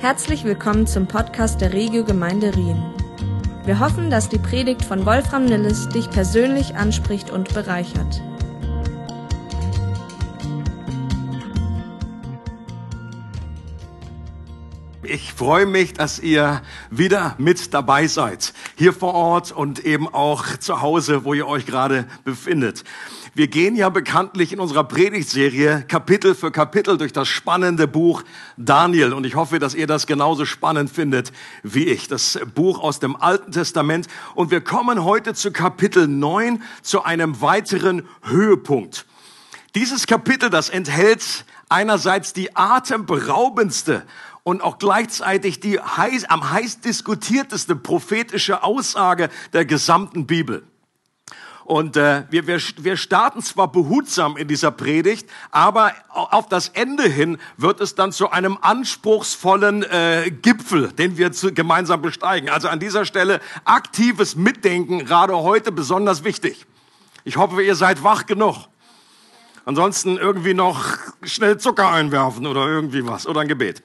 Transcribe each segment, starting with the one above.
Herzlich willkommen zum Podcast der Regio Gemeinde Rien. Wir hoffen, dass die Predigt von Wolfram Nilles dich persönlich anspricht und bereichert. Ich freue mich, dass ihr wieder mit dabei seid. Hier vor Ort und eben auch zu Hause, wo ihr euch gerade befindet. Wir gehen ja bekanntlich in unserer Predigtserie Kapitel für Kapitel durch das spannende Buch Daniel. Und ich hoffe, dass ihr das genauso spannend findet wie ich. Das Buch aus dem Alten Testament. Und wir kommen heute zu Kapitel 9, zu einem weiteren Höhepunkt. Dieses Kapitel, das enthält einerseits die atemberaubendste und auch gleichzeitig die heiß, am heiß diskutierteste prophetische Aussage der gesamten Bibel. Und äh, wir, wir, wir starten zwar behutsam in dieser Predigt, aber auf das Ende hin wird es dann zu einem anspruchsvollen äh, Gipfel, den wir zu, gemeinsam besteigen. Also an dieser Stelle aktives Mitdenken, gerade heute besonders wichtig. Ich hoffe, ihr seid wach genug. Ansonsten irgendwie noch schnell Zucker einwerfen oder irgendwie was oder ein Gebet.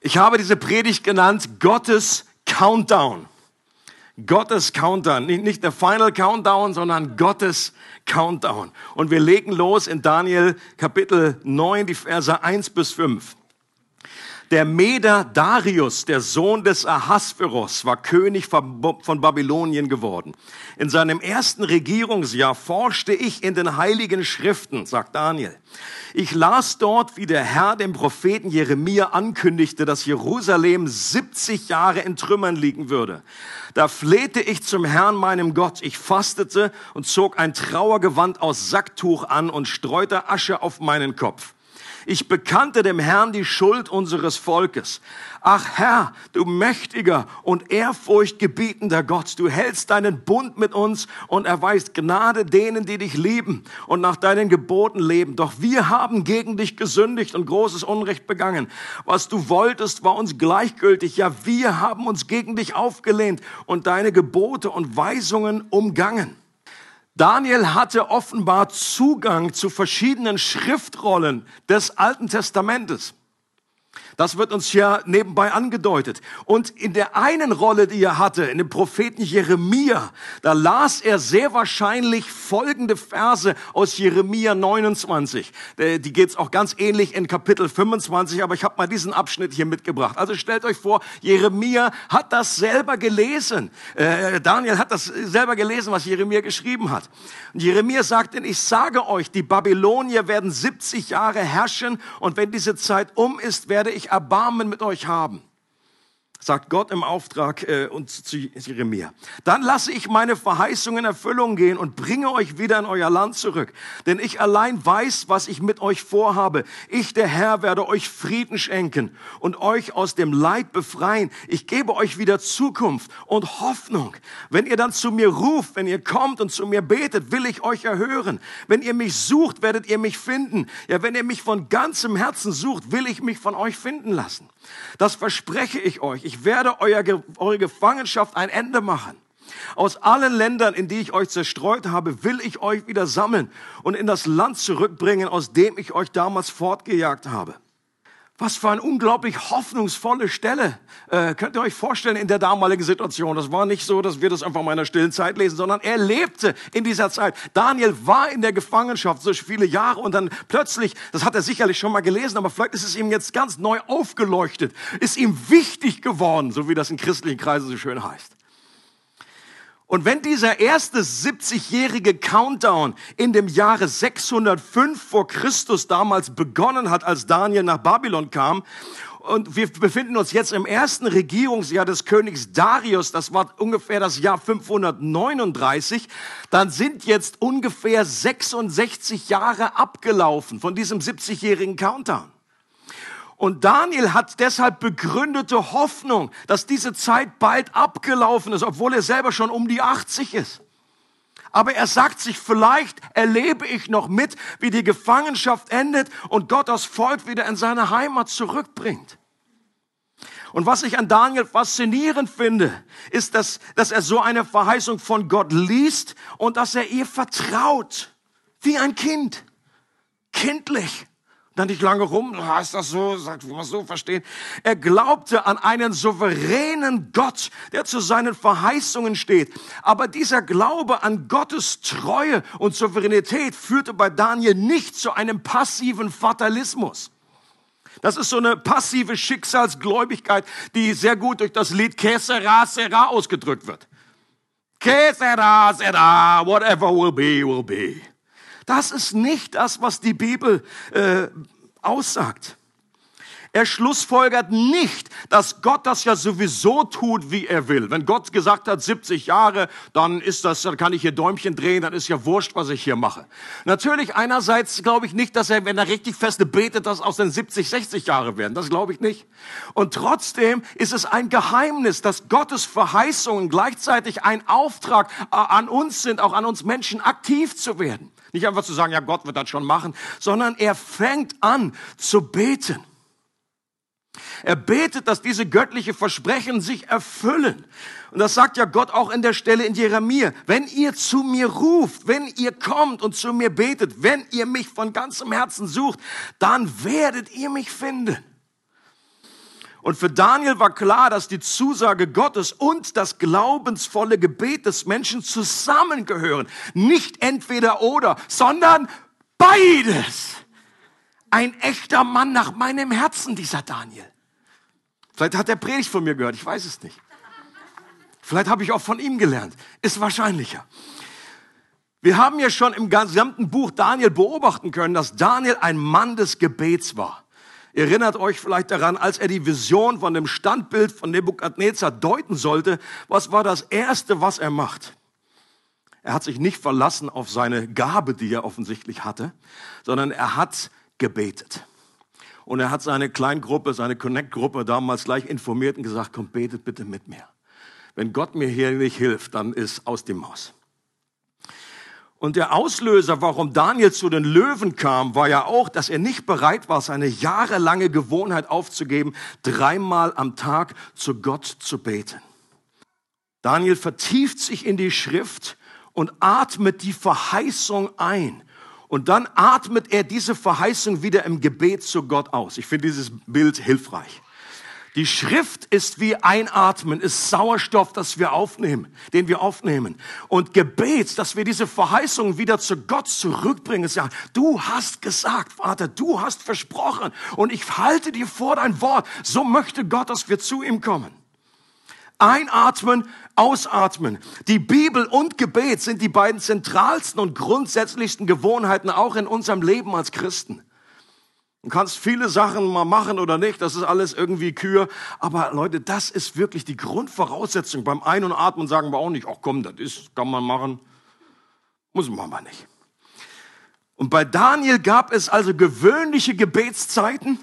Ich habe diese Predigt genannt Gottes Countdown. Gottes Countdown. Nicht, der Final Countdown, sondern Gottes Countdown. Und wir legen los in Daniel Kapitel 9, die Verse 1 bis 5. Der Meder Darius, der Sohn des Ahasveros, war König von Babylonien geworden. In seinem ersten Regierungsjahr forschte ich in den heiligen Schriften, sagt Daniel. Ich las dort, wie der Herr dem Propheten Jeremia ankündigte, dass Jerusalem 70 Jahre in Trümmern liegen würde. Da flehte ich zum Herrn, meinem Gott. Ich fastete und zog ein Trauergewand aus Sacktuch an und streute Asche auf meinen Kopf. Ich bekannte dem Herrn die Schuld unseres Volkes. Ach Herr, du mächtiger und ehrfurchtgebietender Gott, du hältst deinen Bund mit uns und erweist Gnade denen, die dich lieben und nach deinen Geboten leben. Doch wir haben gegen dich gesündigt und großes Unrecht begangen. Was du wolltest, war uns gleichgültig. Ja, wir haben uns gegen dich aufgelehnt und deine Gebote und Weisungen umgangen. Daniel hatte offenbar Zugang zu verschiedenen Schriftrollen des Alten Testamentes. Das wird uns hier nebenbei angedeutet. Und in der einen Rolle, die er hatte, in dem Propheten Jeremia, da las er sehr wahrscheinlich folgende Verse aus Jeremia 29. Äh, die geht's auch ganz ähnlich in Kapitel 25, aber ich habe mal diesen Abschnitt hier mitgebracht. Also stellt euch vor, Jeremia hat das selber gelesen. Äh, Daniel hat das selber gelesen, was Jeremia geschrieben hat. Und Jeremia sagt, denn ich sage euch, die Babylonier werden 70 Jahre herrschen und wenn diese Zeit um ist, werde ich Erbarmen mit euch haben sagt Gott im Auftrag äh, und zu Jeremia. Dann lasse ich meine Verheißungen in Erfüllung gehen und bringe euch wieder in euer Land zurück. Denn ich allein weiß, was ich mit euch vorhabe. Ich, der Herr, werde euch Frieden schenken und euch aus dem Leid befreien. Ich gebe euch wieder Zukunft und Hoffnung. Wenn ihr dann zu mir ruft, wenn ihr kommt und zu mir betet, will ich euch erhören. Wenn ihr mich sucht, werdet ihr mich finden. Ja, wenn ihr mich von ganzem Herzen sucht, will ich mich von euch finden lassen. Das verspreche ich euch. Ich werde euer, eure Gefangenschaft ein Ende machen. Aus allen Ländern, in die ich euch zerstreut habe, will ich euch wieder sammeln und in das Land zurückbringen, aus dem ich euch damals fortgejagt habe. Was für eine unglaublich hoffnungsvolle Stelle. Äh, könnt ihr euch vorstellen in der damaligen Situation. Das war nicht so, dass wir das einfach mal in der stillen Zeit lesen, sondern er lebte in dieser Zeit. Daniel war in der Gefangenschaft so viele Jahre und dann plötzlich, das hat er sicherlich schon mal gelesen, aber vielleicht ist es ihm jetzt ganz neu aufgeleuchtet, ist ihm wichtig geworden, so wie das in christlichen Kreisen so schön heißt. Und wenn dieser erste 70-jährige Countdown in dem Jahre 605 vor Christus damals begonnen hat, als Daniel nach Babylon kam, und wir befinden uns jetzt im ersten Regierungsjahr des Königs Darius, das war ungefähr das Jahr 539, dann sind jetzt ungefähr 66 Jahre abgelaufen von diesem 70-jährigen Countdown. Und Daniel hat deshalb begründete Hoffnung, dass diese Zeit bald abgelaufen ist, obwohl er selber schon um die 80 ist. Aber er sagt sich, vielleicht erlebe ich noch mit, wie die Gefangenschaft endet und Gott das Volk wieder in seine Heimat zurückbringt. Und was ich an Daniel faszinierend finde, ist, dass, dass er so eine Verheißung von Gott liest und dass er ihr vertraut, wie ein Kind, kindlich. Dann nicht lange rum, heißt das so, sagt, man so verstehen. Er glaubte an einen souveränen Gott, der zu seinen Verheißungen steht. Aber dieser Glaube an Gottes Treue und Souveränität führte bei Daniel nicht zu einem passiven Fatalismus. Das ist so eine passive Schicksalsgläubigkeit, die sehr gut durch das Lied Que sera, ausgedrückt wird. Que sera, sera, whatever will be, will be. Das ist nicht das, was die Bibel äh, aussagt. Er schlussfolgert nicht, dass Gott das ja sowieso tut, wie er will. Wenn Gott gesagt hat, 70 Jahre, dann ist das, dann kann ich hier Däumchen drehen, dann ist ja wurscht, was ich hier mache. Natürlich, einerseits glaube ich nicht, dass er, wenn er richtig feste betet, dass aus den 70, 60 Jahre werden. Das glaube ich nicht. Und trotzdem ist es ein Geheimnis, dass Gottes Verheißungen gleichzeitig ein Auftrag äh, an uns sind, auch an uns Menschen aktiv zu werden. Nicht einfach zu sagen, ja, Gott wird das schon machen, sondern er fängt an zu beten. Er betet, dass diese göttliche Versprechen sich erfüllen. Und das sagt ja Gott auch in der Stelle in Jeremia. Wenn ihr zu mir ruft, wenn ihr kommt und zu mir betet, wenn ihr mich von ganzem Herzen sucht, dann werdet ihr mich finden. Und für Daniel war klar, dass die Zusage Gottes und das glaubensvolle Gebet des Menschen zusammengehören. Nicht entweder oder, sondern beides. Ein echter Mann nach meinem Herzen, dieser Daniel. Vielleicht hat er Predigt von mir gehört, ich weiß es nicht. Vielleicht habe ich auch von ihm gelernt. Ist wahrscheinlicher. Wir haben ja schon im gesamten Buch Daniel beobachten können, dass Daniel ein Mann des Gebets war. Ihr erinnert euch vielleicht daran, als er die Vision von dem Standbild von Nebukadnezar deuten sollte, was war das Erste, was er macht? Er hat sich nicht verlassen auf seine Gabe, die er offensichtlich hatte, sondern er hat gebetet. Und er hat seine Kleingruppe, seine Connect-Gruppe damals gleich informiert und gesagt, komm, betet bitte mit mir. Wenn Gott mir hier nicht hilft, dann ist aus dem Maus. Und der Auslöser, warum Daniel zu den Löwen kam, war ja auch, dass er nicht bereit war, seine jahrelange Gewohnheit aufzugeben, dreimal am Tag zu Gott zu beten. Daniel vertieft sich in die Schrift und atmet die Verheißung ein. Und dann atmet er diese Verheißung wieder im Gebet zu Gott aus. Ich finde dieses Bild hilfreich. Die Schrift ist wie Einatmen, ist Sauerstoff, das wir aufnehmen, den wir aufnehmen. Und Gebet, dass wir diese Verheißung wieder zu Gott zurückbringen, ist ja, du hast gesagt, Vater, du hast versprochen und ich halte dir vor dein Wort. So möchte Gott, dass wir zu ihm kommen. Einatmen, ausatmen. Die Bibel und Gebet sind die beiden zentralsten und grundsätzlichsten Gewohnheiten auch in unserem Leben als Christen. Du kannst viele Sachen mal machen oder nicht, das ist alles irgendwie Kür. Aber Leute, das ist wirklich die Grundvoraussetzung. Beim Ein- und Atmen sagen wir auch nicht, ach komm, das ist, kann man machen. Muss man aber nicht. Und bei Daniel gab es also gewöhnliche Gebetszeiten,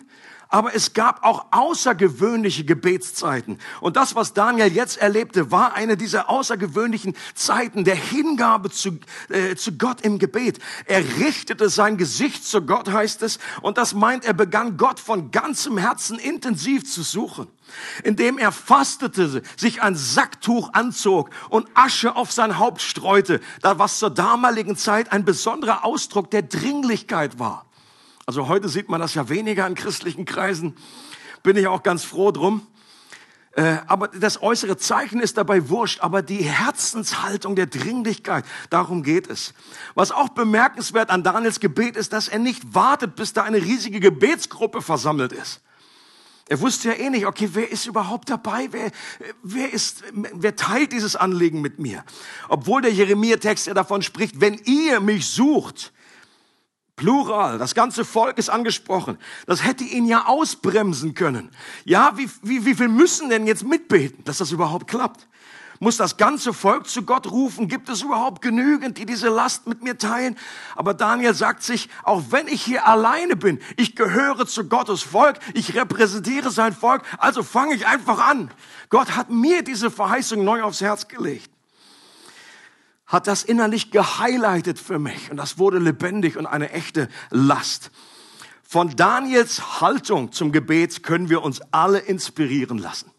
aber es gab auch außergewöhnliche Gebetszeiten. Und das, was Daniel jetzt erlebte, war eine dieser außergewöhnlichen Zeiten der Hingabe zu, äh, zu Gott im Gebet. Er richtete sein Gesicht zu Gott, heißt es, und das meint, er begann Gott von ganzem Herzen intensiv zu suchen indem er fastete, sich ein Sacktuch anzog und Asche auf sein Haupt streute, was zur damaligen Zeit ein besonderer Ausdruck der Dringlichkeit war. Also heute sieht man das ja weniger in christlichen Kreisen. Bin ich auch ganz froh drum. Äh, aber das äußere Zeichen ist dabei wurscht, aber die Herzenshaltung der Dringlichkeit, darum geht es. Was auch bemerkenswert an Daniels Gebet ist, dass er nicht wartet, bis da eine riesige Gebetsgruppe versammelt ist. Er wusste ja eh nicht, okay, wer ist überhaupt dabei? Wer, wer, ist, wer teilt dieses Anliegen mit mir? Obwohl der Jeremia-Text ja davon spricht, wenn ihr mich sucht, Plural, das ganze Volk ist angesprochen. Das hätte ihn ja ausbremsen können. Ja, wie, wie, wie viel müssen denn jetzt mitbeten, dass das überhaupt klappt? Muss das ganze Volk zu Gott rufen? Gibt es überhaupt genügend, die diese Last mit mir teilen? Aber Daniel sagt sich, auch wenn ich hier alleine bin, ich gehöre zu Gottes Volk, ich repräsentiere sein Volk, also fange ich einfach an. Gott hat mir diese Verheißung neu aufs Herz gelegt hat das innerlich gehighlightet für mich und das wurde lebendig und eine echte Last. Von Daniels Haltung zum Gebet können wir uns alle inspirieren lassen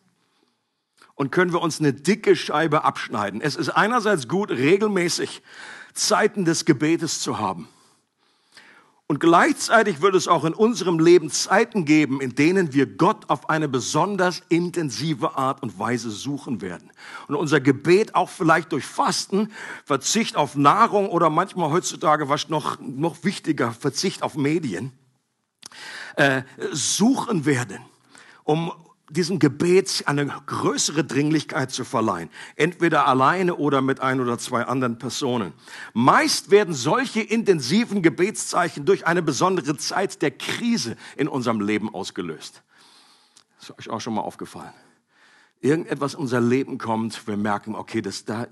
und können wir uns eine dicke Scheibe abschneiden. Es ist einerseits gut, regelmäßig Zeiten des Gebetes zu haben. Und gleichzeitig wird es auch in unserem Leben Zeiten geben, in denen wir Gott auf eine besonders intensive Art und Weise suchen werden. Und unser Gebet auch vielleicht durch Fasten, Verzicht auf Nahrung oder manchmal heutzutage, was noch, noch wichtiger, Verzicht auf Medien, äh, suchen werden, um diesem Gebet eine größere Dringlichkeit zu verleihen. Entweder alleine oder mit ein oder zwei anderen Personen. Meist werden solche intensiven Gebetszeichen durch eine besondere Zeit der Krise in unserem Leben ausgelöst. Das ist euch auch schon mal aufgefallen irgendetwas in unser Leben kommt, wir merken, okay, das, da,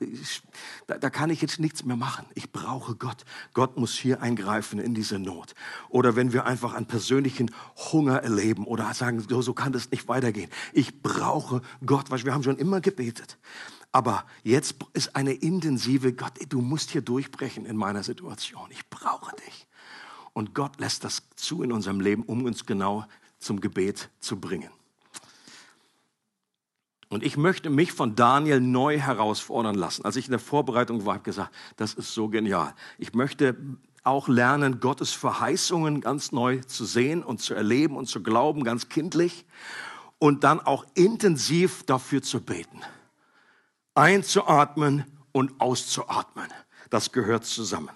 da, da kann ich jetzt nichts mehr machen. Ich brauche Gott. Gott muss hier eingreifen in diese Not. Oder wenn wir einfach einen persönlichen Hunger erleben oder sagen, so, so kann das nicht weitergehen. Ich brauche Gott, weil wir haben schon immer gebetet. Aber jetzt ist eine intensive, Gott, du musst hier durchbrechen in meiner Situation. Ich brauche dich. Und Gott lässt das zu in unserem Leben, um uns genau zum Gebet zu bringen. Und ich möchte mich von Daniel neu herausfordern lassen. Als ich in der Vorbereitung war, habe ich gesagt, das ist so genial. Ich möchte auch lernen, Gottes Verheißungen ganz neu zu sehen und zu erleben und zu glauben, ganz kindlich. Und dann auch intensiv dafür zu beten. Einzuatmen und auszuatmen. Das gehört zusammen.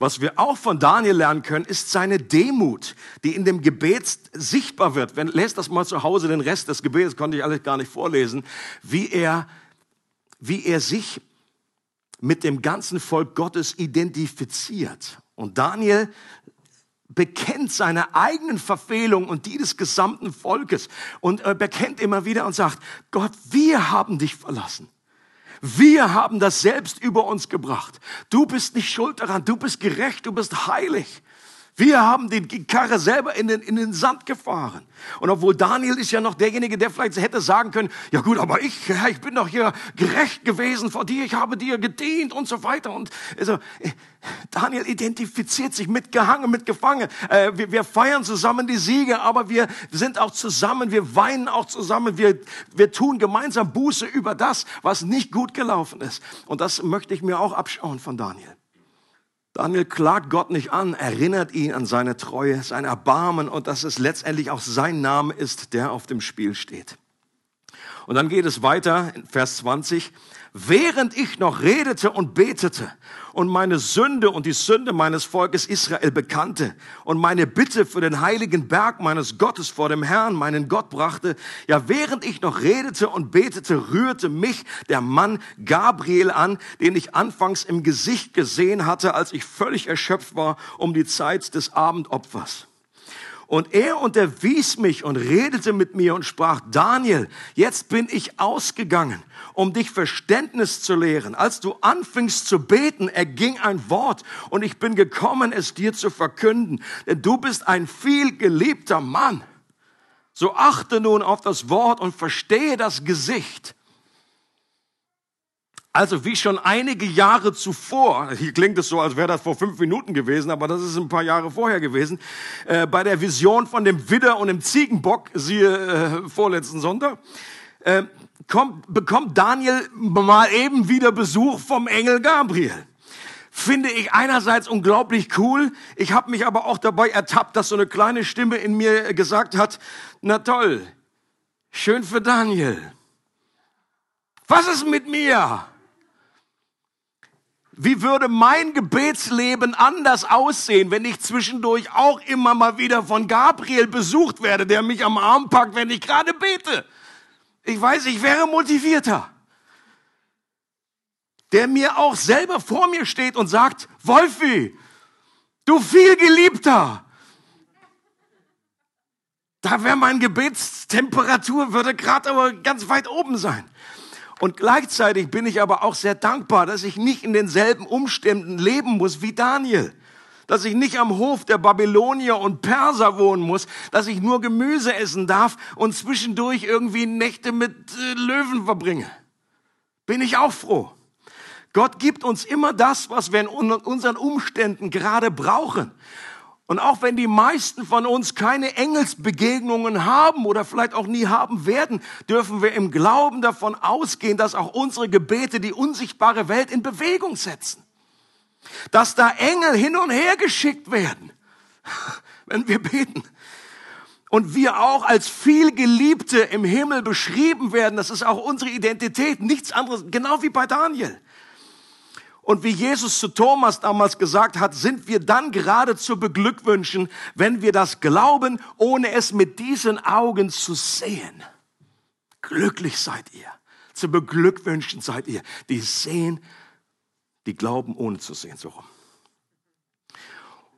Was wir auch von Daniel lernen können, ist seine Demut, die in dem Gebet sichtbar wird. Wenn, lest das mal zu Hause, den Rest des Gebets konnte ich alles gar nicht vorlesen, wie er, wie er sich mit dem ganzen Volk Gottes identifiziert. Und Daniel bekennt seine eigenen Verfehlungen und die des gesamten Volkes und er bekennt immer wieder und sagt, Gott, wir haben dich verlassen. Wir haben das selbst über uns gebracht. Du bist nicht schuld daran. Du bist gerecht. Du bist heilig. Wir haben die Karre selber in den, in den Sand gefahren. Und obwohl Daniel ist ja noch derjenige, der vielleicht hätte sagen können, ja gut, aber ich, ich bin doch hier gerecht gewesen vor dir, ich habe dir gedient und so weiter. Und also, Daniel identifiziert sich mit Gehangen, mit Gefangen. Äh, wir, wir feiern zusammen die Siege, aber wir sind auch zusammen, wir weinen auch zusammen, wir, wir tun gemeinsam Buße über das, was nicht gut gelaufen ist. Und das möchte ich mir auch abschauen von Daniel. Daniel klagt Gott nicht an, erinnert ihn an seine Treue, sein Erbarmen und dass es letztendlich auch sein Name ist, der auf dem Spiel steht. Und dann geht es weiter in Vers 20 während ich noch redete und betete und meine Sünde und die Sünde meines Volkes Israel bekannte und meine Bitte für den heiligen Berg meines Gottes vor dem Herrn, meinen Gott brachte, ja, während ich noch redete und betete, rührte mich der Mann Gabriel an, den ich anfangs im Gesicht gesehen hatte, als ich völlig erschöpft war um die Zeit des Abendopfers. Und er unterwies mich und redete mit mir und sprach, Daniel, jetzt bin ich ausgegangen, um dich Verständnis zu lehren. Als du anfingst zu beten, erging ein Wort und ich bin gekommen, es dir zu verkünden. Denn du bist ein viel geliebter Mann. So achte nun auf das Wort und verstehe das Gesicht also wie schon einige Jahre zuvor, hier klingt es so, als wäre das vor fünf Minuten gewesen, aber das ist ein paar Jahre vorher gewesen, äh, bei der Vision von dem Widder und dem Ziegenbock, siehe äh, vorletzten Sonntag, äh, kommt, bekommt Daniel mal eben wieder Besuch vom Engel Gabriel. Finde ich einerseits unglaublich cool, ich habe mich aber auch dabei ertappt, dass so eine kleine Stimme in mir gesagt hat, na toll, schön für Daniel. Was ist mit mir? Wie würde mein Gebetsleben anders aussehen, wenn ich zwischendurch auch immer mal wieder von Gabriel besucht werde, der mich am Arm packt, wenn ich gerade bete? Ich weiß, ich wäre motivierter. Der mir auch selber vor mir steht und sagt, Wolfi, du viel geliebter. Da wäre mein Gebetstemperatur, würde gerade aber ganz weit oben sein. Und gleichzeitig bin ich aber auch sehr dankbar, dass ich nicht in denselben Umständen leben muss wie Daniel. Dass ich nicht am Hof der Babylonier und Perser wohnen muss, dass ich nur Gemüse essen darf und zwischendurch irgendwie Nächte mit äh, Löwen verbringe. Bin ich auch froh. Gott gibt uns immer das, was wir in unseren Umständen gerade brauchen. Und auch wenn die meisten von uns keine Engelsbegegnungen haben oder vielleicht auch nie haben werden, dürfen wir im Glauben davon ausgehen, dass auch unsere Gebete die unsichtbare Welt in Bewegung setzen. Dass da Engel hin und her geschickt werden. wenn wir beten. Und wir auch als vielgeliebte im Himmel beschrieben werden. Das ist auch unsere Identität. Nichts anderes, genau wie bei Daniel. Und wie Jesus zu Thomas damals gesagt hat, sind wir dann gerade zu beglückwünschen, wenn wir das glauben, ohne es mit diesen Augen zu sehen. Glücklich seid ihr. Zu beglückwünschen seid ihr, die sehen, die glauben, ohne zu sehen, so rum.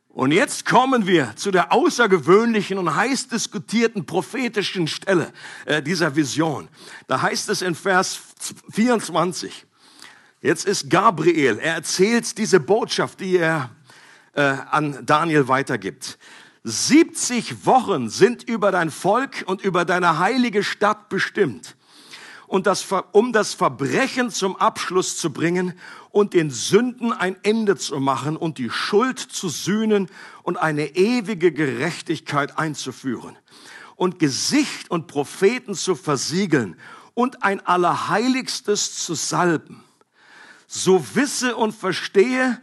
Und jetzt kommen wir zu der außergewöhnlichen und heiß diskutierten prophetischen Stelle äh, dieser Vision. Da heißt es in Vers 24, jetzt ist Gabriel, er erzählt diese Botschaft, die er äh, an Daniel weitergibt. 70 Wochen sind über dein Volk und über deine heilige Stadt bestimmt und das, um das Verbrechen zum Abschluss zu bringen und den Sünden ein Ende zu machen und die Schuld zu sühnen und eine ewige Gerechtigkeit einzuführen und Gesicht und Propheten zu versiegeln und ein Allerheiligstes zu salben. So wisse und verstehe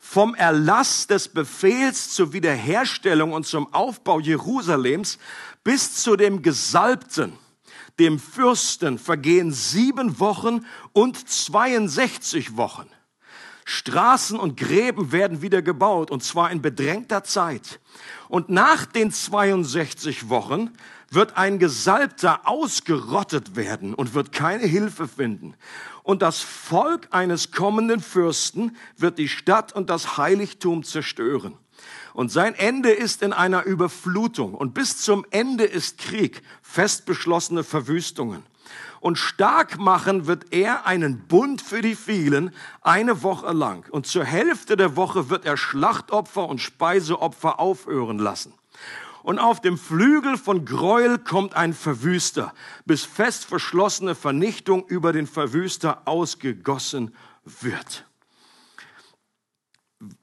vom Erlass des Befehls zur Wiederherstellung und zum Aufbau Jerusalems bis zu dem Gesalbten dem Fürsten vergehen sieben Wochen und 62 Wochen. Straßen und Gräben werden wieder gebaut, und zwar in bedrängter Zeit. Und nach den 62 Wochen wird ein Gesalbter ausgerottet werden und wird keine Hilfe finden. Und das Volk eines kommenden Fürsten wird die Stadt und das Heiligtum zerstören. Und sein Ende ist in einer Überflutung. Und bis zum Ende ist Krieg, fest beschlossene Verwüstungen. Und stark machen wird er einen Bund für die vielen eine Woche lang. Und zur Hälfte der Woche wird er Schlachtopfer und Speiseopfer aufhören lassen. Und auf dem Flügel von Gräuel kommt ein Verwüster, bis fest verschlossene Vernichtung über den Verwüster ausgegossen wird.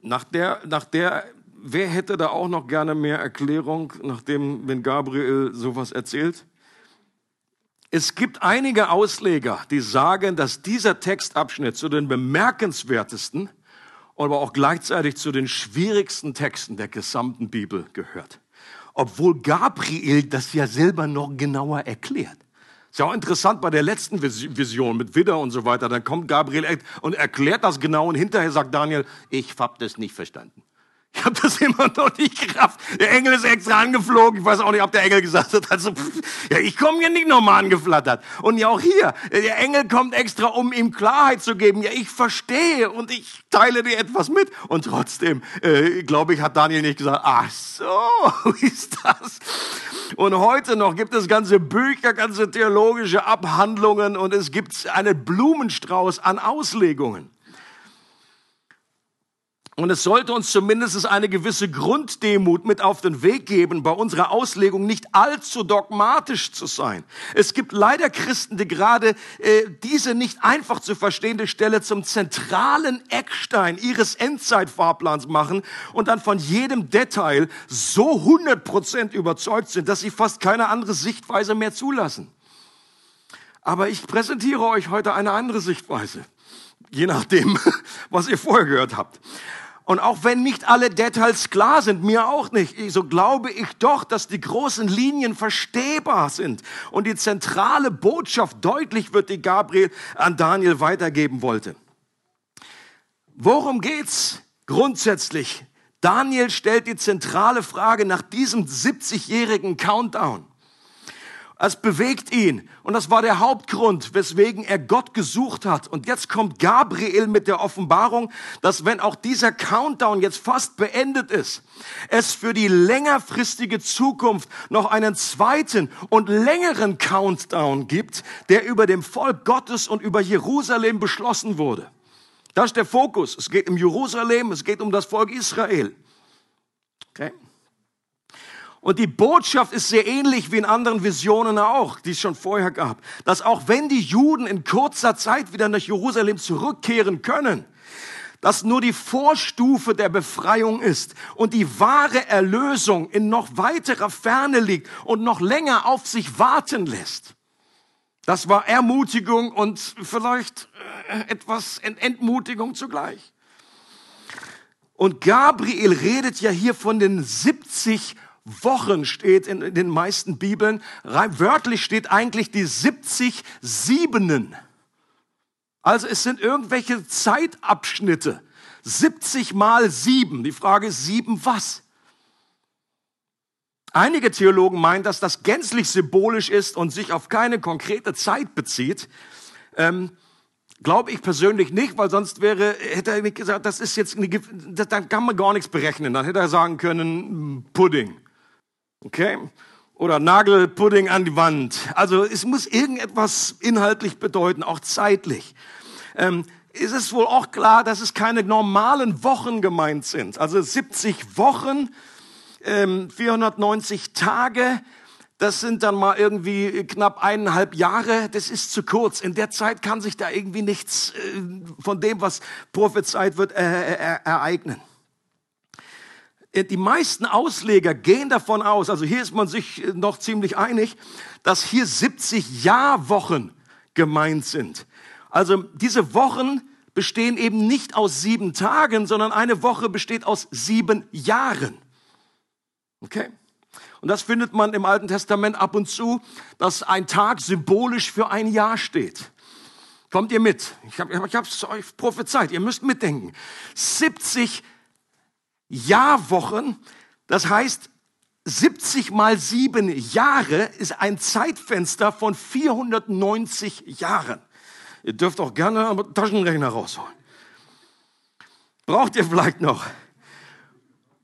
Nach der, nach der wer hätte da auch noch gerne mehr Erklärung, nachdem, wenn Gabriel sowas erzählt? Es gibt einige Ausleger, die sagen, dass dieser Textabschnitt zu den bemerkenswertesten, aber auch gleichzeitig zu den schwierigsten Texten der gesamten Bibel gehört. Obwohl Gabriel das ja selber noch genauer erklärt. Ist ja auch interessant bei der letzten Vision mit Widder und so weiter. Dann kommt Gabriel und erklärt das genau und hinterher sagt Daniel, ich hab das nicht verstanden. Ich habe das immer noch nicht gerafft. Der Engel ist extra angeflogen. Ich weiß auch nicht, ob der Engel gesagt hat, also, pff, ja, ich komme hier nicht nochmal angeflattert. Und ja auch hier, der Engel kommt extra, um ihm Klarheit zu geben. Ja, ich verstehe und ich teile dir etwas mit. Und trotzdem, äh, glaube ich, hat Daniel nicht gesagt, ach so, wie ist das? Und heute noch gibt es ganze Bücher, ganze theologische Abhandlungen und es gibt einen Blumenstrauß an Auslegungen. Und es sollte uns zumindest eine gewisse Grunddemut mit auf den Weg geben, bei unserer Auslegung nicht allzu dogmatisch zu sein. Es gibt leider Christen, die gerade äh, diese nicht einfach zu verstehende Stelle zum zentralen Eckstein ihres Endzeitfahrplans machen und dann von jedem Detail so 100% überzeugt sind, dass sie fast keine andere Sichtweise mehr zulassen. Aber ich präsentiere euch heute eine andere Sichtweise je nachdem, was ihr vorher gehört habt. Und auch wenn nicht alle Details klar sind, mir auch nicht, so glaube ich doch, dass die großen Linien verstehbar sind und die zentrale Botschaft deutlich wird, die Gabriel an Daniel weitergeben wollte. Worum geht's grundsätzlich? Daniel stellt die zentrale Frage nach diesem 70-jährigen Countdown. Es bewegt ihn. Und das war der Hauptgrund, weswegen er Gott gesucht hat. Und jetzt kommt Gabriel mit der Offenbarung, dass wenn auch dieser Countdown jetzt fast beendet ist, es für die längerfristige Zukunft noch einen zweiten und längeren Countdown gibt, der über dem Volk Gottes und über Jerusalem beschlossen wurde. Das ist der Fokus. Es geht um Jerusalem, es geht um das Volk Israel. Okay? Und die Botschaft ist sehr ähnlich wie in anderen Visionen auch, die es schon vorher gab, dass auch wenn die Juden in kurzer Zeit wieder nach Jerusalem zurückkehren können, das nur die Vorstufe der Befreiung ist und die wahre Erlösung in noch weiterer Ferne liegt und noch länger auf sich warten lässt. Das war Ermutigung und vielleicht äh, etwas Entmutigung zugleich. Und Gabriel redet ja hier von den 70 Wochen steht in, den meisten Bibeln. Wörtlich steht eigentlich die 70 Siebenen. Also es sind irgendwelche Zeitabschnitte. 70 mal sieben. Die Frage ist sieben was? Einige Theologen meinen, dass das gänzlich symbolisch ist und sich auf keine konkrete Zeit bezieht. Ähm, Glaube ich persönlich nicht, weil sonst wäre, hätte er nicht gesagt, das ist jetzt, eine, dann kann man gar nichts berechnen. Dann hätte er sagen können, hm, Pudding. Okay? Oder Nagelpudding an die Wand. Also es muss irgendetwas inhaltlich bedeuten, auch zeitlich. Ähm, ist es wohl auch klar, dass es keine normalen Wochen gemeint sind. Also 70 Wochen, ähm, 490 Tage, das sind dann mal irgendwie knapp eineinhalb Jahre. Das ist zu kurz. In der Zeit kann sich da irgendwie nichts äh, von dem, was prophezeit wird, äh, äh, ereignen. Äh, die meisten Ausleger gehen davon aus, also hier ist man sich äh, noch ziemlich einig, dass hier 70 Jahrwochen gemeint sind. Also diese Wochen bestehen eben nicht aus sieben Tagen, sondern eine Woche besteht aus sieben Jahren. Okay? Und das findet man im Alten Testament ab und zu, dass ein Tag symbolisch für ein Jahr steht. Kommt ihr mit? Ich habe es euch prophezeit. Ihr müsst mitdenken. 70 Jahrwochen, das heißt 70 mal sieben Jahre ist ein Zeitfenster von 490 Jahren. Ihr dürft auch gerne einen Taschenrechner rausholen. Braucht ihr vielleicht noch?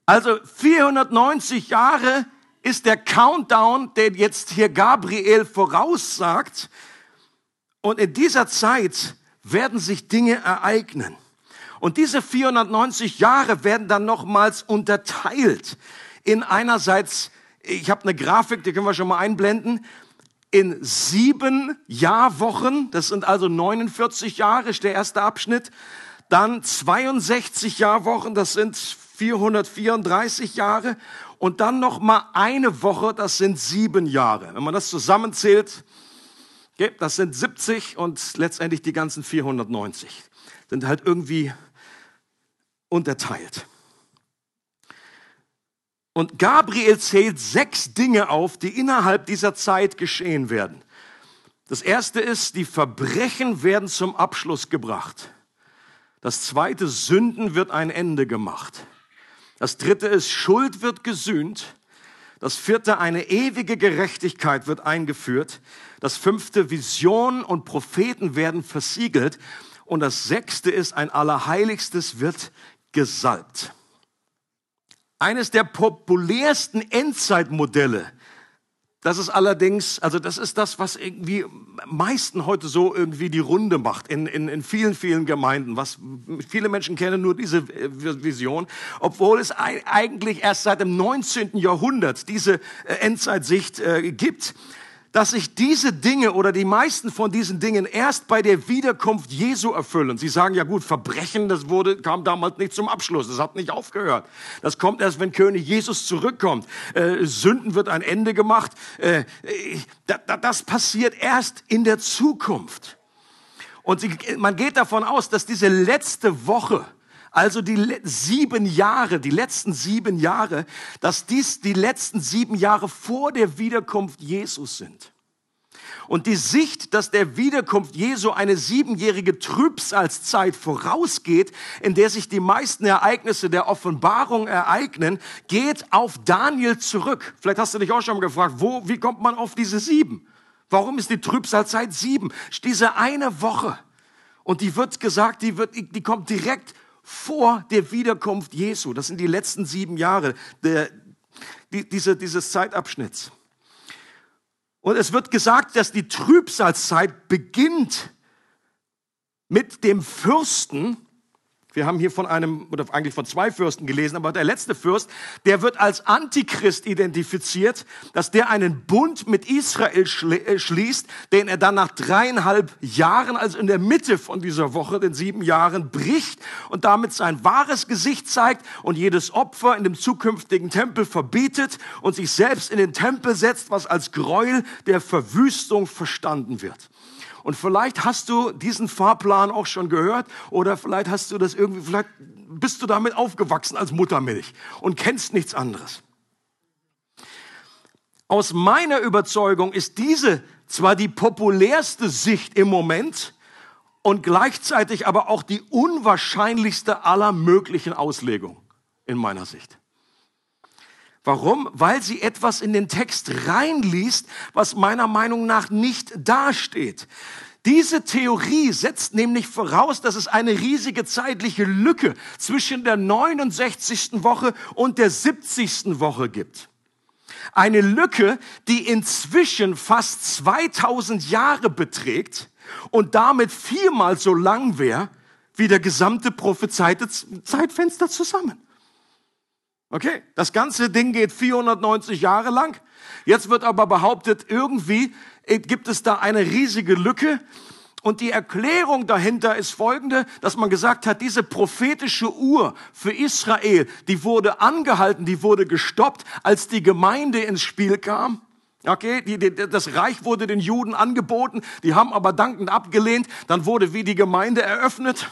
Also 490 Jahre ist der Countdown, den jetzt hier Gabriel voraussagt. Und in dieser Zeit werden sich Dinge ereignen. Und diese 490 Jahre werden dann nochmals unterteilt in einerseits, ich habe eine Grafik, die können wir schon mal einblenden, in sieben Jahrwochen, das sind also 49 Jahre, ist der erste Abschnitt, dann 62 Jahrwochen, das sind 434 Jahre und dann noch mal eine Woche, das sind sieben Jahre. Wenn man das zusammenzählt, das sind 70 und letztendlich die ganzen 490 sind halt irgendwie unterteilt. Und Gabriel zählt sechs Dinge auf, die innerhalb dieser Zeit geschehen werden. Das erste ist, die Verbrechen werden zum Abschluss gebracht. Das zweite, Sünden wird ein Ende gemacht. Das dritte ist, Schuld wird gesühnt. Das vierte, eine ewige Gerechtigkeit wird eingeführt. Das fünfte, Visionen und Propheten werden versiegelt. Und das sechste ist, ein Allerheiligstes wird gesalbt. Eines der populärsten Endzeitmodelle, das ist allerdings, also das ist das, was irgendwie meisten heute so irgendwie die Runde macht in, in, in vielen, vielen Gemeinden. Was viele Menschen kennen nur diese Vision, obwohl es eigentlich erst seit dem 19. Jahrhundert diese äh, Endzeitsicht äh, gibt dass sich diese Dinge oder die meisten von diesen Dingen erst bei der Wiederkunft Jesu erfüllen. Sie sagen ja gut, Verbrechen, das wurde, kam damals nicht zum Abschluss, das hat nicht aufgehört. Das kommt erst, wenn König Jesus zurückkommt. Äh, Sünden wird ein Ende gemacht. Äh, das passiert erst in der Zukunft. Und sie, man geht davon aus, dass diese letzte Woche, also die sieben Jahre, die letzten sieben Jahre, dass dies die letzten sieben Jahre vor der Wiederkunft Jesus sind. Und die Sicht, dass der Wiederkunft Jesu eine siebenjährige Trübsalzeit vorausgeht, in der sich die meisten Ereignisse der Offenbarung ereignen, geht auf Daniel zurück. Vielleicht hast du dich auch schon mal gefragt, wo, wie kommt man auf diese sieben? Warum ist die Trübsalzeit sieben? Diese eine Woche. Und die wird gesagt, die wird, die kommt direkt vor der Wiederkunft Jesu. Das sind die letzten sieben Jahre der, die, diese, dieses Zeitabschnitts. Und es wird gesagt, dass die Trübsalzeit beginnt mit dem Fürsten, wir haben hier von einem, oder eigentlich von zwei Fürsten gelesen, aber der letzte Fürst, der wird als Antichrist identifiziert, dass der einen Bund mit Israel äh, schließt, den er dann nach dreieinhalb Jahren, also in der Mitte von dieser Woche, den sieben Jahren, bricht und damit sein wahres Gesicht zeigt und jedes Opfer in dem zukünftigen Tempel verbietet und sich selbst in den Tempel setzt, was als Gräuel der Verwüstung verstanden wird. Und vielleicht hast du diesen Fahrplan auch schon gehört oder vielleicht hast du das irgendwie, vielleicht bist du damit aufgewachsen als Muttermilch und kennst nichts anderes. Aus meiner Überzeugung ist diese zwar die populärste Sicht im Moment und gleichzeitig aber auch die unwahrscheinlichste aller möglichen Auslegungen in meiner Sicht. Warum? Weil sie etwas in den Text reinliest, was meiner Meinung nach nicht dasteht. Diese Theorie setzt nämlich voraus, dass es eine riesige zeitliche Lücke zwischen der 69. Woche und der 70. Woche gibt. Eine Lücke, die inzwischen fast 2000 Jahre beträgt und damit viermal so lang wäre wie der gesamte prophezeite Zeitfenster zusammen. Okay, das ganze Ding geht 490 Jahre lang. Jetzt wird aber behauptet, irgendwie gibt es da eine riesige Lücke. Und die Erklärung dahinter ist folgende, dass man gesagt hat, diese prophetische Uhr für Israel, die wurde angehalten, die wurde gestoppt, als die Gemeinde ins Spiel kam. Okay, die, die, das Reich wurde den Juden angeboten, die haben aber dankend abgelehnt. Dann wurde wie die Gemeinde eröffnet.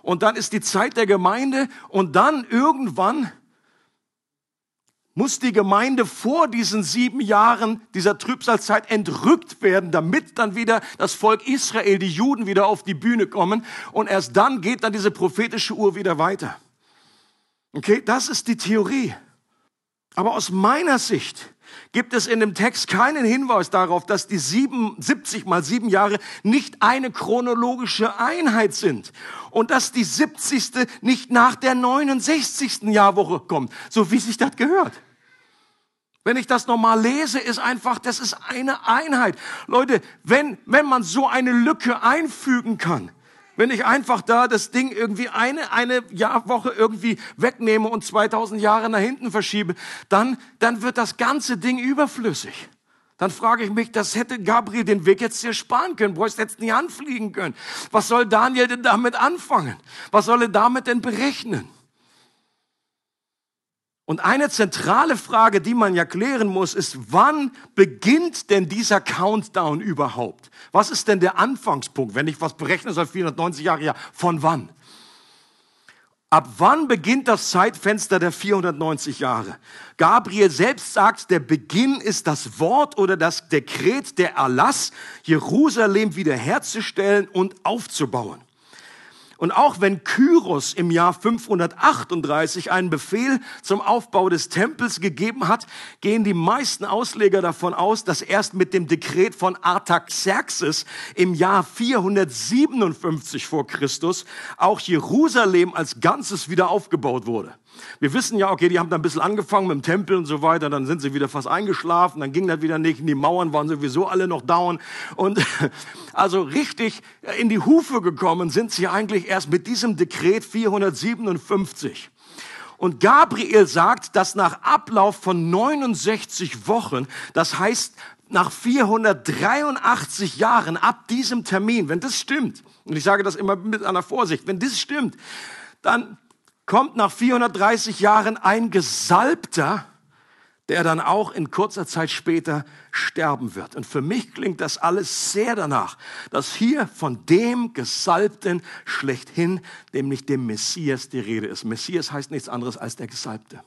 Und dann ist die Zeit der Gemeinde und dann irgendwann muss die Gemeinde vor diesen sieben Jahren dieser Trübsalzeit entrückt werden, damit dann wieder das Volk Israel, die Juden wieder auf die Bühne kommen. Und erst dann geht dann diese prophetische Uhr wieder weiter. Okay, das ist die Theorie. Aber aus meiner Sicht gibt es in dem Text keinen Hinweis darauf, dass die 70 mal sieben Jahre nicht eine chronologische Einheit sind und dass die 70. nicht nach der 69. Jahrwoche kommt, so wie sich das gehört. Wenn ich das nochmal lese, ist einfach, das ist eine Einheit. Leute, wenn, wenn man so eine Lücke einfügen kann, wenn ich einfach da das Ding irgendwie eine, eine Jahrwoche irgendwie wegnehme und 2000 Jahre nach hinten verschiebe, dann, dann wird das ganze Ding überflüssig. Dann frage ich mich, das hätte Gabriel den Weg jetzt hier sparen können, bräuchte jetzt nicht anfliegen können. Was soll Daniel denn damit anfangen? Was soll er damit denn berechnen? Und eine zentrale Frage, die man ja klären muss, ist, wann beginnt denn dieser Countdown überhaupt? Was ist denn der Anfangspunkt? Wenn ich was berechnen soll, 490 Jahre, ja, von wann? Ab wann beginnt das Zeitfenster der 490 Jahre? Gabriel selbst sagt, der Beginn ist das Wort oder das Dekret, der Erlass, Jerusalem wiederherzustellen und aufzubauen. Und auch wenn Kyros im Jahr 538 einen Befehl zum Aufbau des Tempels gegeben hat, gehen die meisten Ausleger davon aus, dass erst mit dem Dekret von Artaxerxes im Jahr 457 vor Christus auch Jerusalem als Ganzes wieder aufgebaut wurde. Wir wissen ja, okay, die haben da ein bisschen angefangen mit dem Tempel und so weiter, dann sind sie wieder fast eingeschlafen, dann ging das wieder nicht, die Mauern waren sowieso alle noch down und also richtig in die Hufe gekommen sind sie eigentlich erst mit diesem Dekret 457. Und Gabriel sagt, dass nach Ablauf von 69 Wochen, das heißt nach 483 Jahren ab diesem Termin, wenn das stimmt, und ich sage das immer mit einer Vorsicht, wenn das stimmt, dann kommt nach 430 Jahren ein Gesalbter, der dann auch in kurzer Zeit später sterben wird. Und für mich klingt das alles sehr danach, dass hier von dem Gesalbten schlechthin, nämlich dem Messias, die Rede ist. Messias heißt nichts anderes als der Gesalbte.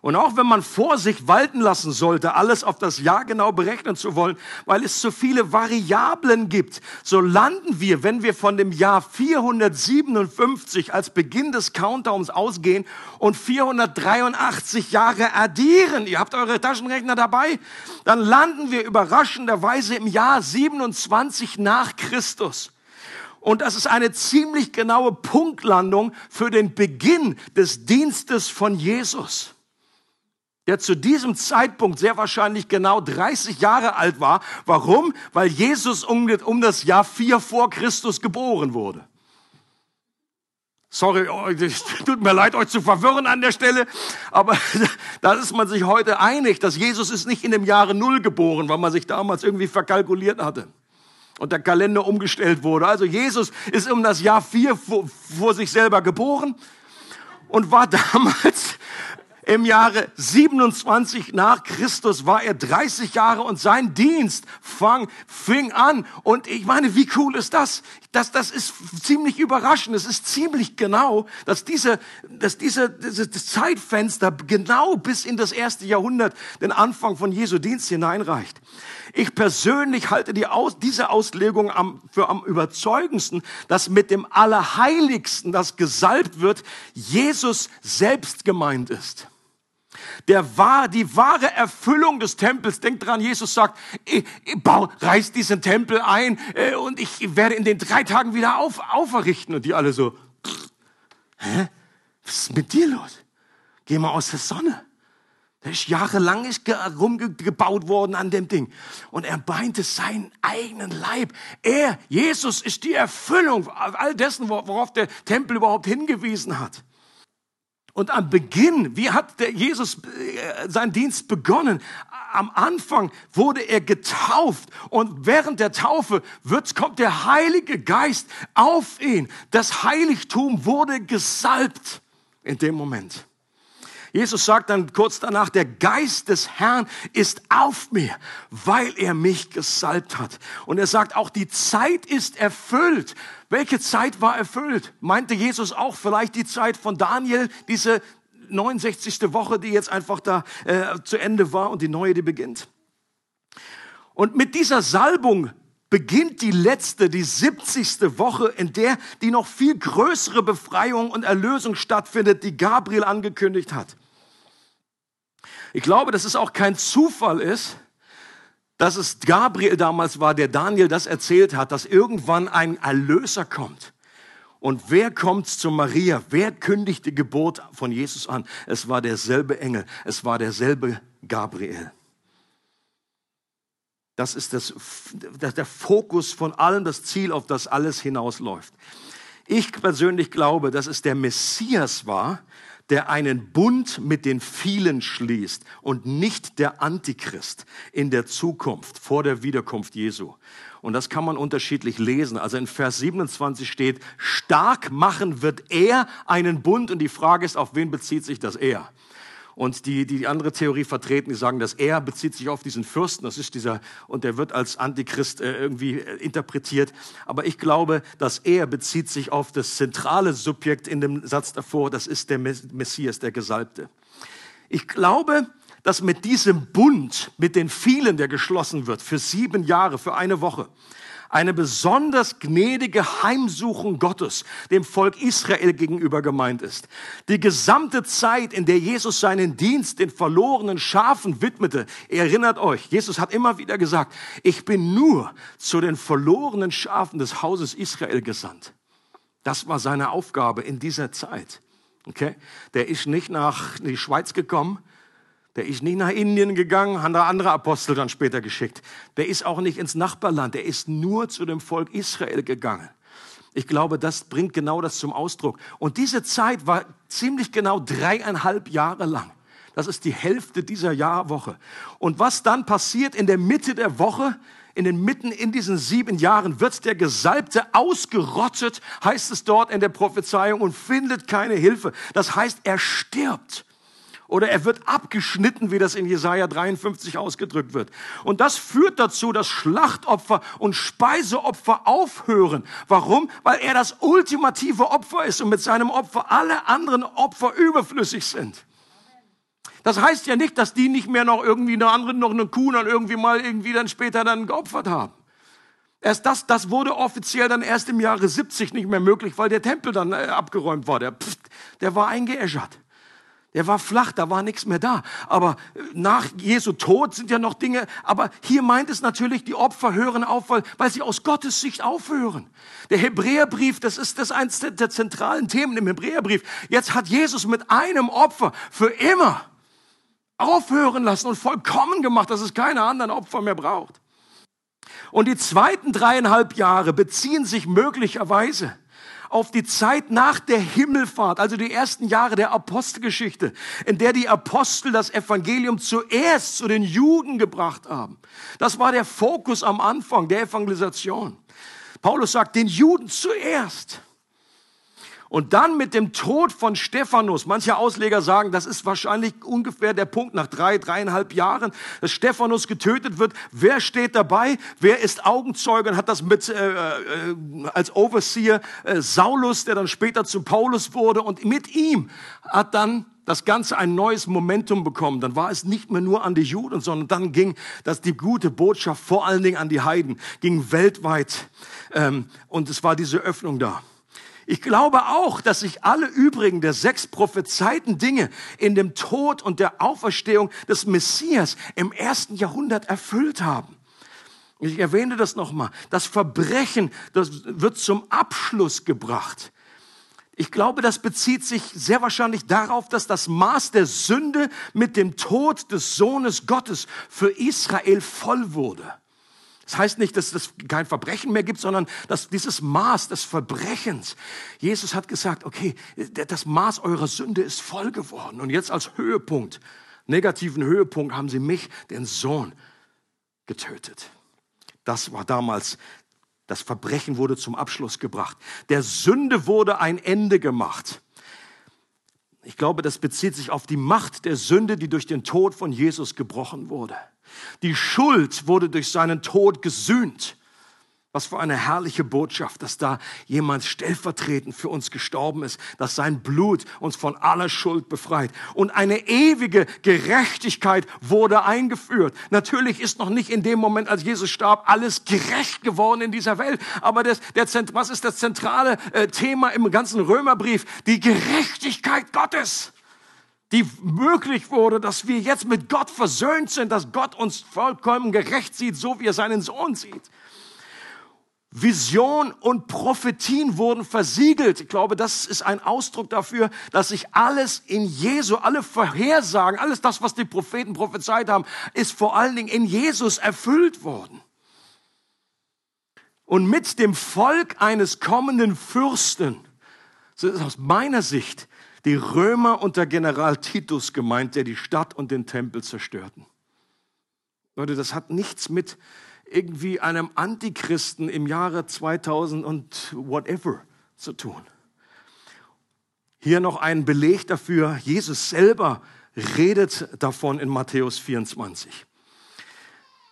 Und auch wenn man vor sich walten lassen sollte, alles auf das Jahr genau berechnen zu wollen, weil es so viele Variablen gibt, so landen wir, wenn wir von dem Jahr 457 als Beginn des Countdowns ausgehen und 483 Jahre addieren, ihr habt eure Taschenrechner dabei, dann landen wir überraschenderweise im Jahr 27 nach Christus. Und das ist eine ziemlich genaue Punktlandung für den Beginn des Dienstes von Jesus der zu diesem Zeitpunkt sehr wahrscheinlich genau 30 Jahre alt war. Warum? Weil Jesus um, das Jahr 4 vor Christus geboren wurde. Sorry, oh, tut mir leid, euch zu verwirren an der Stelle, aber da ist man sich heute einig, dass Jesus ist nicht in dem Jahre Null geboren, weil man sich damals irgendwie verkalkuliert hatte und der Kalender umgestellt wurde. Also Jesus ist um das Jahr 4 vor, vor sich selber geboren und war damals Im Jahre 27 nach Christus war er 30 Jahre und sein Dienst fang, fing an. Und ich meine, wie cool ist das? Das, das ist ziemlich überraschend. Es ist ziemlich genau, dass diese, dass diese, dieses Zeitfenster genau bis in das erste Jahrhundert, den Anfang von Jesu Dienst hineinreicht. Ich persönlich halte die Aus, diese Auslegung am, für am überzeugendsten, dass mit dem Allerheiligsten, das gesalbt wird, Jesus selbst gemeint ist. Der war, die wahre Erfüllung des Tempels. Denkt dran, Jesus sagt, ich, ich bau, reiß diesen Tempel ein äh, und ich werde in den drei Tagen wieder auf, auferrichten. Und die alle so, pff, hä? Was ist mit dir los? Geh mal aus der Sonne. Der ist jahrelang ist rumgebaut worden an dem Ding. Und er beinte seinen eigenen Leib. Er, Jesus, ist die Erfüllung all dessen, worauf der Tempel überhaupt hingewiesen hat. Und am Beginn, wie hat der Jesus äh, seinen Dienst begonnen? Am Anfang wurde er getauft und während der Taufe wird, kommt der Heilige Geist auf ihn. Das Heiligtum wurde gesalbt in dem Moment. Jesus sagt dann kurz danach, der Geist des Herrn ist auf mir, weil er mich gesalbt hat. Und er sagt auch, die Zeit ist erfüllt. Welche Zeit war erfüllt? Meinte Jesus auch vielleicht die Zeit von Daniel, diese 69. Woche, die jetzt einfach da äh, zu Ende war und die neue, die beginnt. Und mit dieser Salbung beginnt die letzte, die 70. Woche, in der die noch viel größere Befreiung und Erlösung stattfindet, die Gabriel angekündigt hat. Ich glaube, dass es auch kein Zufall ist, dass es Gabriel damals war, der Daniel das erzählt hat, dass irgendwann ein Erlöser kommt. Und wer kommt zu Maria? Wer kündigt die Geburt von Jesus an? Es war derselbe Engel, es war derselbe Gabriel. Das ist das, der Fokus von allem, das Ziel, auf das alles hinausläuft. Ich persönlich glaube, dass es der Messias war, der einen Bund mit den vielen schließt und nicht der Antichrist in der Zukunft, vor der Wiederkunft Jesu. Und das kann man unterschiedlich lesen. Also in Vers 27 steht, stark machen wird er einen Bund. Und die Frage ist, auf wen bezieht sich das er? Und die, die andere Theorie vertreten, die sagen, dass er bezieht sich auf diesen Fürsten, das ist dieser, und der wird als Antichrist äh, irgendwie äh, interpretiert. Aber ich glaube, dass er bezieht sich auf das zentrale Subjekt in dem Satz davor, das ist der Messias, der Gesalbte. Ich glaube, dass mit diesem Bund, mit den vielen, der geschlossen wird, für sieben Jahre, für eine Woche, eine besonders gnädige Heimsuchung Gottes dem Volk Israel gegenüber gemeint ist. Die gesamte Zeit, in der Jesus seinen Dienst den verlorenen Schafen widmete, erinnert euch, Jesus hat immer wieder gesagt, ich bin nur zu den verlorenen Schafen des Hauses Israel gesandt. Das war seine Aufgabe in dieser Zeit. Okay? Der ist nicht nach die Schweiz gekommen, der ist nicht nach Indien gegangen, hat andere Apostel dann später geschickt. Der ist auch nicht ins Nachbarland, der ist nur zu dem Volk Israel gegangen. Ich glaube, das bringt genau das zum Ausdruck. Und diese Zeit war ziemlich genau dreieinhalb Jahre lang. Das ist die Hälfte dieser Jahrwoche. Und was dann passiert in der Mitte der Woche, in den Mitten in diesen sieben Jahren wird der Gesalbte ausgerottet, heißt es dort in der Prophezeiung, und findet keine Hilfe. Das heißt, er stirbt oder er wird abgeschnitten, wie das in Jesaja 53 ausgedrückt wird. Und das führt dazu, dass Schlachtopfer und Speiseopfer aufhören. Warum? Weil er das ultimative Opfer ist und mit seinem Opfer alle anderen Opfer überflüssig sind. Das heißt ja nicht, dass die nicht mehr noch irgendwie eine andere, noch eine Kuh dann irgendwie mal irgendwie dann später dann geopfert haben. Erst das, das wurde offiziell dann erst im Jahre 70 nicht mehr möglich, weil der Tempel dann äh, abgeräumt war. Der, pft, der war eingeäschert. Der war flach, da war nichts mehr da. Aber nach Jesu Tod sind ja noch Dinge. Aber hier meint es natürlich, die Opfer hören auf, weil, weil sie aus Gottes Sicht aufhören. Der Hebräerbrief, das ist das eins der, der zentralen Themen im Hebräerbrief. Jetzt hat Jesus mit einem Opfer für immer aufhören lassen und vollkommen gemacht, dass es keine anderen Opfer mehr braucht. Und die zweiten dreieinhalb Jahre beziehen sich möglicherweise auf die Zeit nach der Himmelfahrt, also die ersten Jahre der Apostelgeschichte, in der die Apostel das Evangelium zuerst zu den Juden gebracht haben. Das war der Fokus am Anfang der Evangelisation. Paulus sagt, den Juden zuerst. Und dann mit dem Tod von Stephanus, manche Ausleger sagen, das ist wahrscheinlich ungefähr der Punkt nach drei, dreieinhalb Jahren, dass Stephanus getötet wird. Wer steht dabei? Wer ist Augenzeuge und hat das mit äh, äh, als Overseer äh, Saulus, der dann später zu Paulus wurde und mit ihm hat dann das Ganze ein neues Momentum bekommen. Dann war es nicht mehr nur an die Juden, sondern dann ging das die gute Botschaft vor allen Dingen an die Heiden, ging weltweit ähm, und es war diese Öffnung da. Ich glaube auch, dass sich alle übrigen der sechs prophezeiten Dinge in dem Tod und der Auferstehung des Messias im ersten Jahrhundert erfüllt haben. Ich erwähne das nochmal. Das Verbrechen, das wird zum Abschluss gebracht. Ich glaube, das bezieht sich sehr wahrscheinlich darauf, dass das Maß der Sünde mit dem Tod des Sohnes Gottes für Israel voll wurde. Das heißt nicht, dass es kein Verbrechen mehr gibt, sondern dass dieses Maß des Verbrechens, Jesus hat gesagt, okay, das Maß eurer Sünde ist voll geworden. Und jetzt als Höhepunkt, negativen Höhepunkt, haben sie mich, den Sohn, getötet. Das war damals, das Verbrechen wurde zum Abschluss gebracht. Der Sünde wurde ein Ende gemacht. Ich glaube, das bezieht sich auf die Macht der Sünde, die durch den Tod von Jesus gebrochen wurde. Die Schuld wurde durch seinen Tod gesühnt. Was für eine herrliche Botschaft, dass da jemand stellvertretend für uns gestorben ist, dass sein Blut uns von aller Schuld befreit. Und eine ewige Gerechtigkeit wurde eingeführt. Natürlich ist noch nicht in dem Moment, als Jesus starb, alles gerecht geworden in dieser Welt. Aber das, der, was ist das zentrale äh, Thema im ganzen Römerbrief? Die Gerechtigkeit Gottes die möglich wurde, dass wir jetzt mit Gott versöhnt sind, dass Gott uns vollkommen gerecht sieht, so wie er seinen Sohn sieht. Vision und Prophetien wurden versiegelt. Ich glaube, das ist ein Ausdruck dafür, dass sich alles in Jesu, alle Vorhersagen, alles das, was die Propheten prophezeit haben, ist vor allen Dingen in Jesus erfüllt worden. Und mit dem Volk eines kommenden Fürsten, das ist aus meiner Sicht die Römer unter General Titus gemeint, der die Stadt und den Tempel zerstörten. Leute, das hat nichts mit irgendwie einem Antichristen im Jahre 2000 und whatever zu tun. Hier noch ein Beleg dafür. Jesus selber redet davon in Matthäus 24.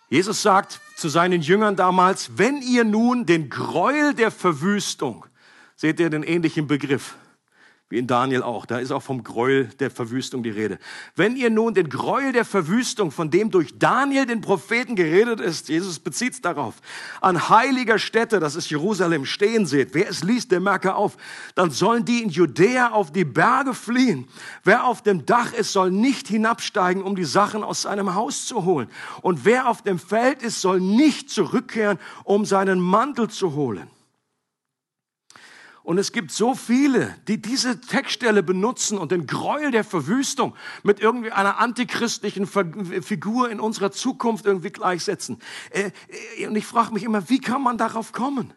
Jesus sagt zu seinen Jüngern damals, wenn ihr nun den Gräuel der Verwüstung, seht ihr den ähnlichen Begriff, wie in Daniel auch. Da ist auch vom Gräuel der Verwüstung die Rede. Wenn ihr nun den Gräuel der Verwüstung, von dem durch Daniel den Propheten geredet ist, Jesus bezieht es darauf, an heiliger Stätte, das ist Jerusalem, stehen seht, wer es liest, der merke auf, dann sollen die in Judäa auf die Berge fliehen. Wer auf dem Dach ist, soll nicht hinabsteigen, um die Sachen aus seinem Haus zu holen. Und wer auf dem Feld ist, soll nicht zurückkehren, um seinen Mantel zu holen. Und es gibt so viele, die diese Textstelle benutzen und den Gräuel der Verwüstung mit irgendwie einer antichristlichen Figur in unserer Zukunft irgendwie gleichsetzen. Äh, äh, und ich frage mich immer, wie kann man darauf kommen?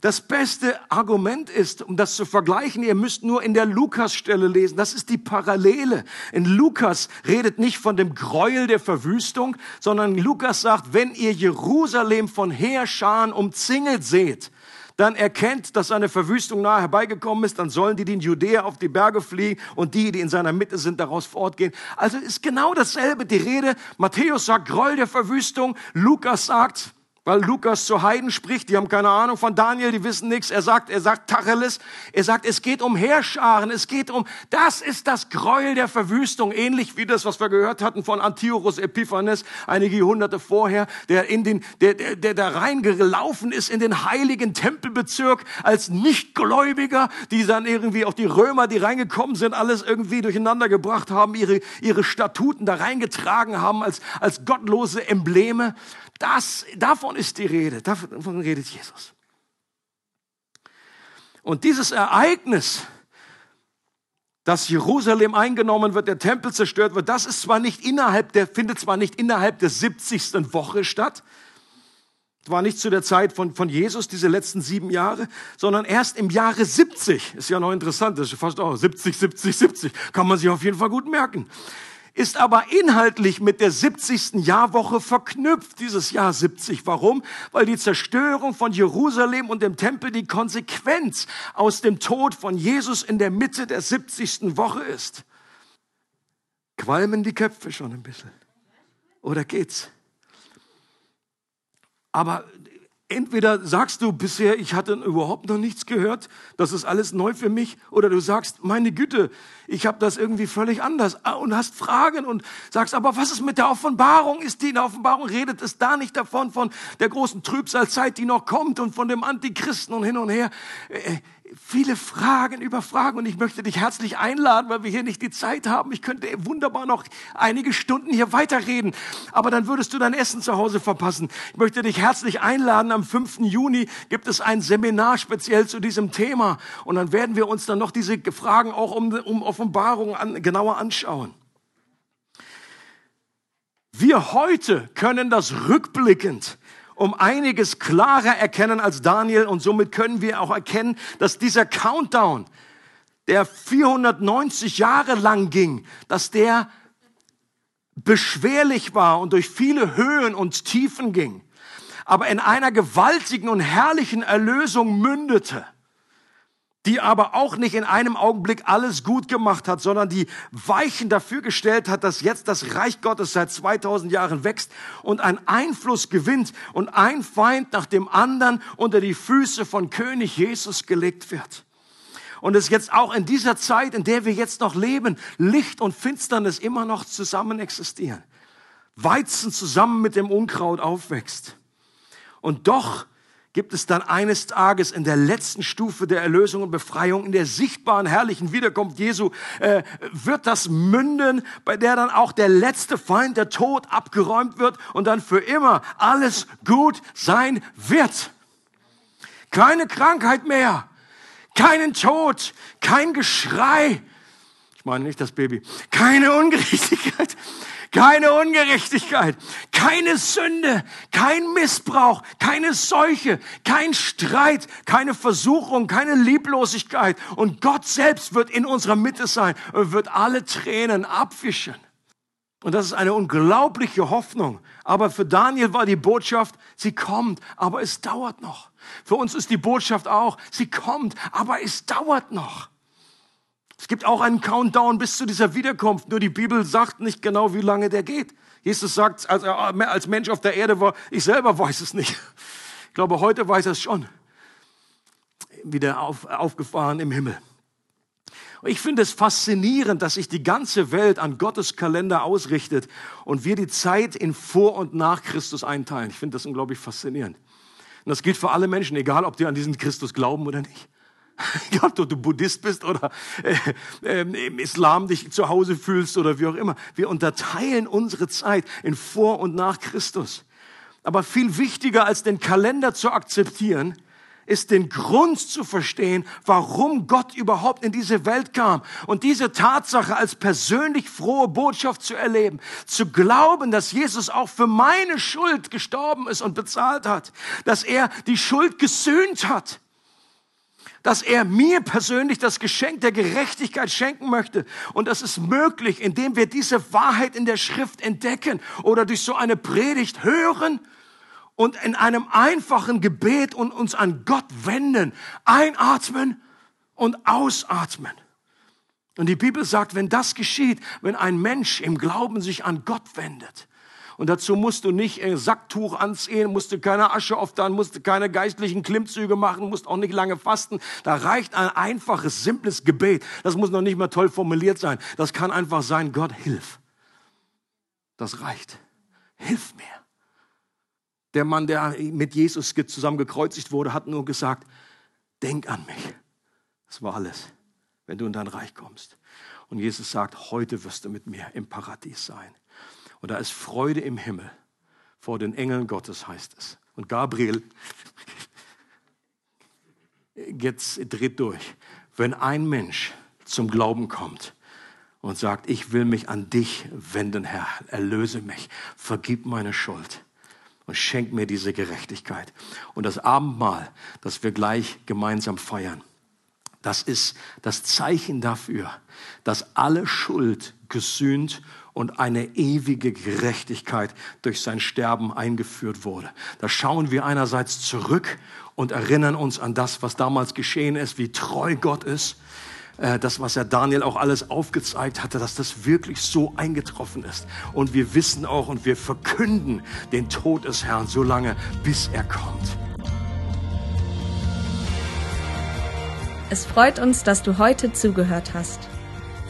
Das beste Argument ist, um das zu vergleichen, ihr müsst nur in der Lukas-Stelle lesen. Das ist die Parallele. In Lukas redet nicht von dem Gräuel der Verwüstung, sondern Lukas sagt, wenn ihr Jerusalem von Heerscharen umzingelt seht, dann erkennt, dass seine Verwüstung nahe herbeigekommen ist, dann sollen die, die in Judäa auf die Berge fliehen und die, die in seiner Mitte sind, daraus fortgehen. Also ist genau dasselbe die Rede. Matthäus sagt Groll der Verwüstung, Lukas sagt, weil Lukas zu Heiden spricht, die haben keine Ahnung von Daniel, die wissen nichts. Er sagt, er sagt Tacheles, er sagt, es geht um Heerscharen, es geht um, das ist das Gräuel der Verwüstung, ähnlich wie das, was wir gehört hatten von Antiochus Epiphanes einige Jahrhunderte vorher, der in den, der, der, der da reingelaufen ist in den heiligen Tempelbezirk als Nichtgläubiger, die dann irgendwie auch die Römer, die reingekommen sind, alles irgendwie durcheinander gebracht haben, ihre, ihre Statuten da reingetragen haben als, als gottlose Embleme. Das, davon ist die Rede, davon redet Jesus. Und dieses Ereignis, dass Jerusalem eingenommen wird, der Tempel zerstört wird, das ist zwar nicht innerhalb der, findet zwar nicht innerhalb der 70. Woche statt, war nicht zu der Zeit von, von Jesus, diese letzten sieben Jahre, sondern erst im Jahre 70. Ist ja noch interessant, das ist fast auch 70, 70, 70. Kann man sich auf jeden Fall gut merken. Ist aber inhaltlich mit der 70. Jahrwoche verknüpft, dieses Jahr 70. Warum? Weil die Zerstörung von Jerusalem und dem Tempel die Konsequenz aus dem Tod von Jesus in der Mitte der 70. Woche ist. Qualmen die Köpfe schon ein bisschen? Oder geht's? Aber entweder sagst du bisher, ich hatte überhaupt noch nichts gehört, das ist alles neu für mich, oder du sagst, meine Güte, ich habe das irgendwie völlig anders ah, und hast Fragen und sagst, aber was ist mit der Offenbarung? Ist die in der Offenbarung, redet es da nicht davon, von der großen Trübsalzeit, die noch kommt und von dem Antichristen und hin und her? Viele Fragen über Fragen und ich möchte dich herzlich einladen, weil wir hier nicht die Zeit haben. Ich könnte wunderbar noch einige Stunden hier weiterreden, aber dann würdest du dein Essen zu Hause verpassen. Ich möchte dich herzlich einladen. Am 5. Juni gibt es ein Seminar speziell zu diesem Thema und dann werden wir uns dann noch diese Fragen auch um, um Offenbarung an, genauer anschauen. Wir heute können das rückblickend um einiges klarer erkennen als Daniel. Und somit können wir auch erkennen, dass dieser Countdown, der 490 Jahre lang ging, dass der beschwerlich war und durch viele Höhen und Tiefen ging, aber in einer gewaltigen und herrlichen Erlösung mündete die aber auch nicht in einem Augenblick alles gut gemacht hat, sondern die Weichen dafür gestellt hat, dass jetzt das Reich Gottes seit 2000 Jahren wächst und einen Einfluss gewinnt und ein Feind nach dem anderen unter die Füße von König Jesus gelegt wird. Und es jetzt auch in dieser Zeit, in der wir jetzt noch leben, Licht und Finsternis immer noch zusammen existieren. Weizen zusammen mit dem Unkraut aufwächst. Und doch gibt es dann eines Tages in der letzten Stufe der Erlösung und Befreiung, in der sichtbaren, herrlichen Wiederkunft Jesu, äh, wird das münden, bei der dann auch der letzte Feind, der Tod, abgeräumt wird und dann für immer alles gut sein wird. Keine Krankheit mehr, keinen Tod, kein Geschrei. Ich meine nicht das Baby. Keine Ungerechtigkeit, keine Ungerechtigkeit, keine Sünde, kein Missbrauch, keine Seuche, kein Streit, keine Versuchung, keine Lieblosigkeit. Und Gott selbst wird in unserer Mitte sein und wird alle Tränen abwischen. Und das ist eine unglaubliche Hoffnung. Aber für Daniel war die Botschaft, sie kommt, aber es dauert noch. Für uns ist die Botschaft auch, sie kommt, aber es dauert noch. Es gibt auch einen Countdown bis zu dieser Wiederkunft. Nur die Bibel sagt nicht genau, wie lange der geht. Jesus sagt, als er als Mensch auf der Erde war, ich selber weiß es nicht. Ich glaube, heute weiß er es schon. Wieder auf, aufgefahren im Himmel. Ich finde es faszinierend, dass sich die ganze Welt an Gottes Kalender ausrichtet und wir die Zeit in Vor- und Nach Christus einteilen. Ich finde das unglaublich faszinierend. Und das gilt für alle Menschen, egal ob die an diesen Christus glauben oder nicht. Ja, ob du Buddhist bist oder äh, äh, im Islam dich zu Hause fühlst oder wie auch immer. Wir unterteilen unsere Zeit in Vor- und Nach Christus. Aber viel wichtiger als den Kalender zu akzeptieren, ist den Grund zu verstehen, warum Gott überhaupt in diese Welt kam und diese Tatsache als persönlich frohe Botschaft zu erleben, zu glauben, dass Jesus auch für meine Schuld gestorben ist und bezahlt hat, dass er die Schuld gesühnt hat dass er mir persönlich das Geschenk der Gerechtigkeit schenken möchte. Und das ist möglich, indem wir diese Wahrheit in der Schrift entdecken oder durch so eine Predigt hören und in einem einfachen Gebet und uns an Gott wenden, einatmen und ausatmen. Und die Bibel sagt, wenn das geschieht, wenn ein Mensch im Glauben sich an Gott wendet, und dazu musst du nicht ein Sacktuch anziehen, musst du keine Asche auftan, musst du keine geistlichen Klimmzüge machen, musst auch nicht lange fasten. Da reicht ein einfaches, simples Gebet. Das muss noch nicht mal toll formuliert sein. Das kann einfach sein, Gott, hilf. Das reicht. Hilf mir. Der Mann, der mit Jesus zusammen gekreuzigt wurde, hat nur gesagt, denk an mich. Das war alles, wenn du in dein Reich kommst. Und Jesus sagt, heute wirst du mit mir im Paradies sein. Und da ist Freude im Himmel. Vor den Engeln Gottes heißt es. Und Gabriel jetzt dreht durch. Wenn ein Mensch zum Glauben kommt und sagt, ich will mich an dich wenden, Herr, erlöse mich, vergib meine Schuld und schenk mir diese Gerechtigkeit. Und das Abendmahl, das wir gleich gemeinsam feiern, das ist das Zeichen dafür, dass alle Schuld gesühnt und eine ewige Gerechtigkeit durch sein Sterben eingeführt wurde. Da schauen wir einerseits zurück und erinnern uns an das, was damals geschehen ist, wie treu Gott ist, äh, das, was er Daniel auch alles aufgezeigt hatte, dass das wirklich so eingetroffen ist. Und wir wissen auch und wir verkünden den Tod des Herrn so lange, bis er kommt. Es freut uns, dass du heute zugehört hast.